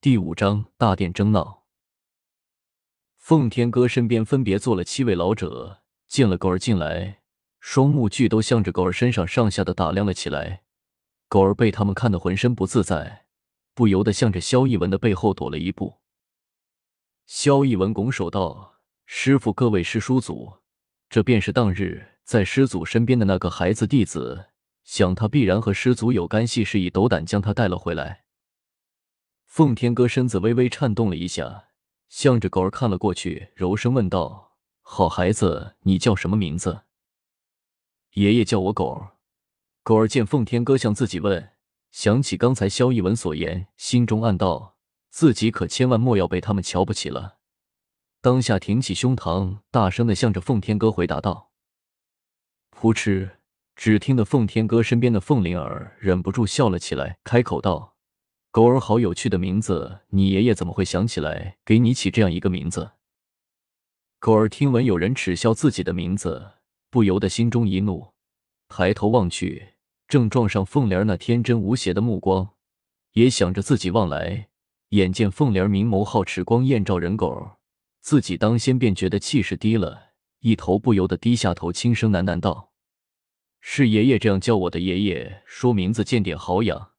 第五章大殿争闹。奉天哥身边分别坐了七位老者，见了狗儿进来，双目俱都向着狗儿身上上下的打量了起来。狗儿被他们看得浑身不自在，不由得向着萧逸文的背后躲了一步。萧逸文拱手道：“师傅，各位师叔祖，这便是当日在师祖身边的那个孩子弟子，想他必然和师祖有干系，是以斗胆将他带了回来。”奉天哥身子微微颤动了一下，向着狗儿看了过去，柔声问道：“好孩子，你叫什么名字？”爷爷叫我狗儿。狗儿见奉天哥向自己问，想起刚才萧逸文所言，心中暗道：自己可千万莫要被他们瞧不起了。当下挺起胸膛，大声的向着奉天哥回答道：“扑哧！”只听得奉天哥身边的凤灵儿忍不住笑了起来，开口道。狗儿好有趣的名字，你爷爷怎么会想起来给你起这样一个名字？狗儿听闻有人耻笑自己的名字，不由得心中一怒，抬头望去，正撞上凤莲那天真无邪的目光，也想着自己望来，眼见凤莲明眸皓齿，光艳照人狗，自己当先便觉得气势低了，一头不由得低下头，轻声喃喃道：“是爷爷这样叫我的。爷爷说名字见点好养。”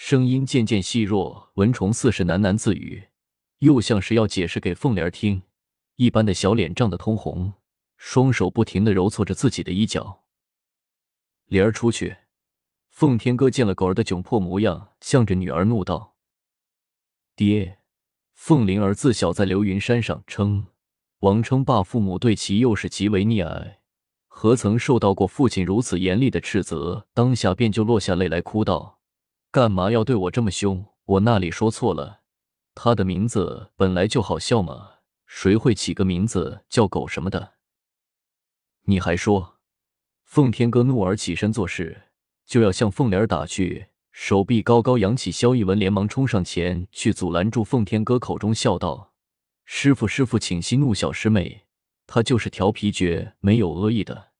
声音渐渐细弱，蚊虫似是喃喃自语，又像是要解释给凤莲听一般的小脸涨得通红，双手不停的揉搓着自己的衣角。莲儿出去。奉天哥见了狗儿的窘迫模样，向着女儿怒道：“爹，凤灵儿自小在流云山上称王称霸，父母对其又是极为溺爱，何曾受到过父亲如此严厉的斥责？当下便就落下泪来，哭道。”干嘛要对我这么凶？我那里说错了？他的名字本来就好笑嘛，谁会起个名字叫狗什么的？你还说？奉天哥怒而起身做事，就要向凤莲打去，手臂高高扬起。萧逸文连忙冲上前去阻拦住奉天哥，口中笑道：“师傅，师傅，请息怒，小师妹，他就是调皮绝，没有恶意的。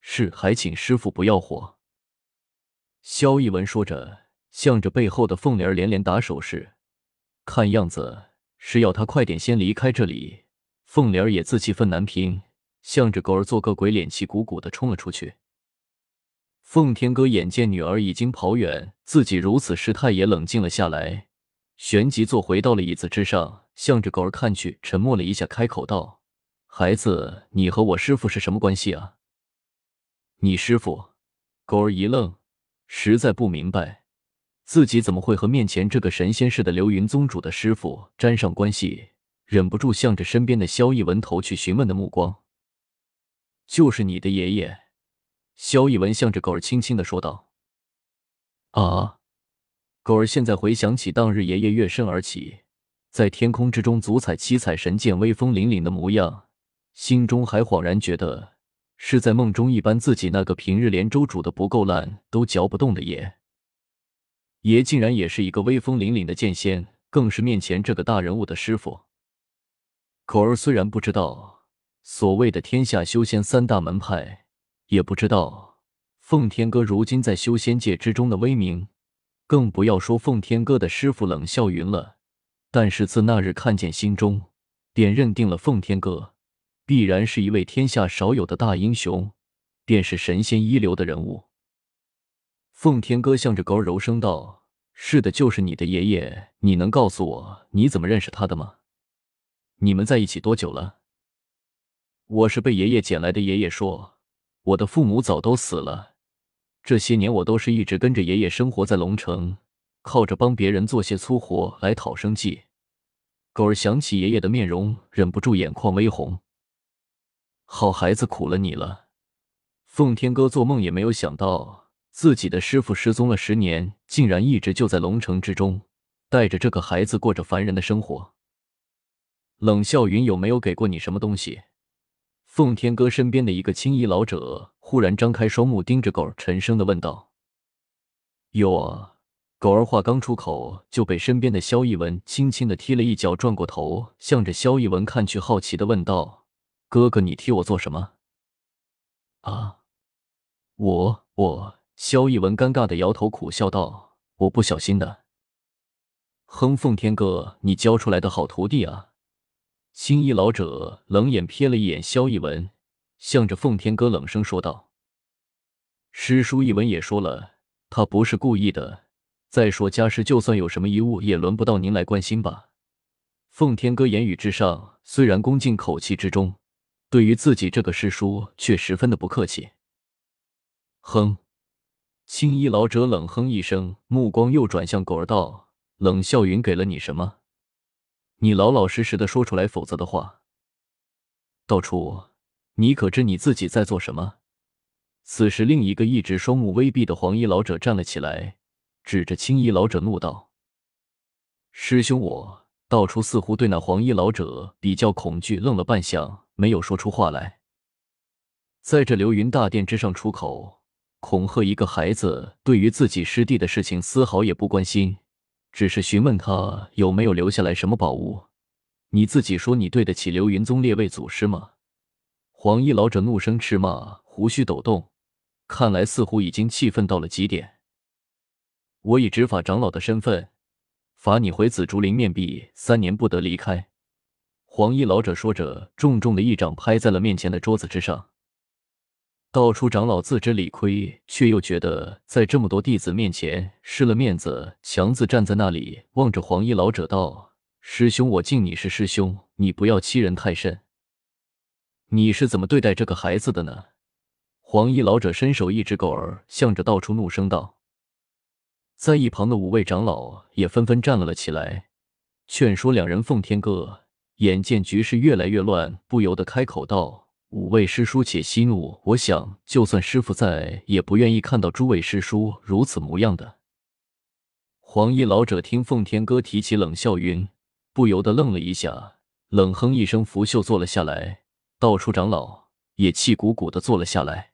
是，还请师傅不要火。”萧逸文说着。向着背后的凤莲儿连连打手势，看样子是要他快点先离开这里。凤莲儿也自气愤难平，向着狗儿做个鬼脸，气鼓鼓的冲了出去。奉天哥眼见女儿已经跑远，自己如此失态，也冷静了下来，旋即坐回到了椅子之上，向着狗儿看去，沉默了一下，开口道：“孩子，你和我师傅是什么关系啊？”你师傅？狗儿一愣，实在不明白。自己怎么会和面前这个神仙似的流云宗主的师傅沾上关系？忍不住向着身边的萧逸文投去询问的目光。就是你的爷爷，萧逸文向着狗儿轻轻的说道。啊！狗儿现在回想起当日爷爷跃身而起，在天空之中足踩七彩神剑，威风凛凛的模样，心中还恍然觉得是在梦中一般。自己那个平日连粥煮的不够烂都嚼不动的爷。爷竟然也是一个威风凛凛的剑仙，更是面前这个大人物的师傅。狗儿虽然不知道所谓的天下修仙三大门派，也不知道奉天哥如今在修仙界之中的威名，更不要说奉天哥的师傅冷笑云了。但是自那日看见，心中便认定了奉天哥必然是一位天下少有的大英雄，便是神仙一流的人物。奉天哥向着狗儿柔声道：“是的，就是你的爷爷。你能告诉我你怎么认识他的吗？你们在一起多久了？”我是被爷爷捡来的。爷爷说，我的父母早都死了，这些年我都是一直跟着爷爷生活在龙城，靠着帮别人做些粗活来讨生计。狗儿想起爷爷的面容，忍不住眼眶微红。好孩子，苦了你了。奉天哥做梦也没有想到。自己的师傅失踪了十年，竟然一直就在龙城之中，带着这个孩子过着凡人的生活。冷笑云有没有给过你什么东西？奉天哥身边的一个青衣老者忽然张开双目，盯着狗儿，沉声的问道：“有啊。”狗儿话刚出口，就被身边的萧逸文轻轻的踢了一脚，转过头，向着萧逸文看去，好奇的问道：“哥哥，你踢我做什么？”啊，我我。萧逸文尴尬的摇头，苦笑道：“我不小心的。”哼，奉天哥，你教出来的好徒弟啊！青衣老者冷眼瞥了一眼萧逸文，向着奉天哥冷声说道：“师叔一文也说了，他不是故意的。再说家师就算有什么遗物，也轮不到您来关心吧？”奉天哥言语之上虽然恭敬，口气之中对于自己这个师叔却十分的不客气。哼！青衣老者冷哼一声，目光又转向狗儿道：“冷笑云给了你什么？你老老实实的说出来，否则的话，道初，你可知你自己在做什么？”此时，另一个一直双目微闭的黄衣老者站了起来，指着青衣老者怒道：“师兄，我……”道出似乎对那黄衣老者比较恐惧，愣了半晌，没有说出话来。在这流云大殿之上出口恐吓一个孩子，对于自己师弟的事情丝毫也不关心，只是询问他有没有留下来什么宝物。你自己说，你对得起流云宗列位祖师吗？黄衣老者怒声斥骂，胡须抖动，看来似乎已经气愤到了极点。我以执法长老的身份。罚你回紫竹林面壁三年，不得离开。黄衣老者说着，重重的一掌拍在了面前的桌子之上。道出长老自知理亏，却又觉得在这么多弟子面前失了面子，强自站在那里，望着黄衣老者道：“师兄，我敬你是师兄，你不要欺人太甚。你是怎么对待这个孩子的呢？”黄衣老者伸手一指狗儿，向着道出怒声道。在一旁的五位长老也纷纷站了了起来，劝说两人。奉天歌眼见局势越来越乱，不由得开口道：“五位师叔且息怒，我想就算师傅在，也不愿意看到诸位师叔如此模样的。”黄衣老者听奉天哥提起冷笑云，不由得愣了一下，冷哼一声，拂袖坐了下来。道术长老也气鼓鼓的坐了下来。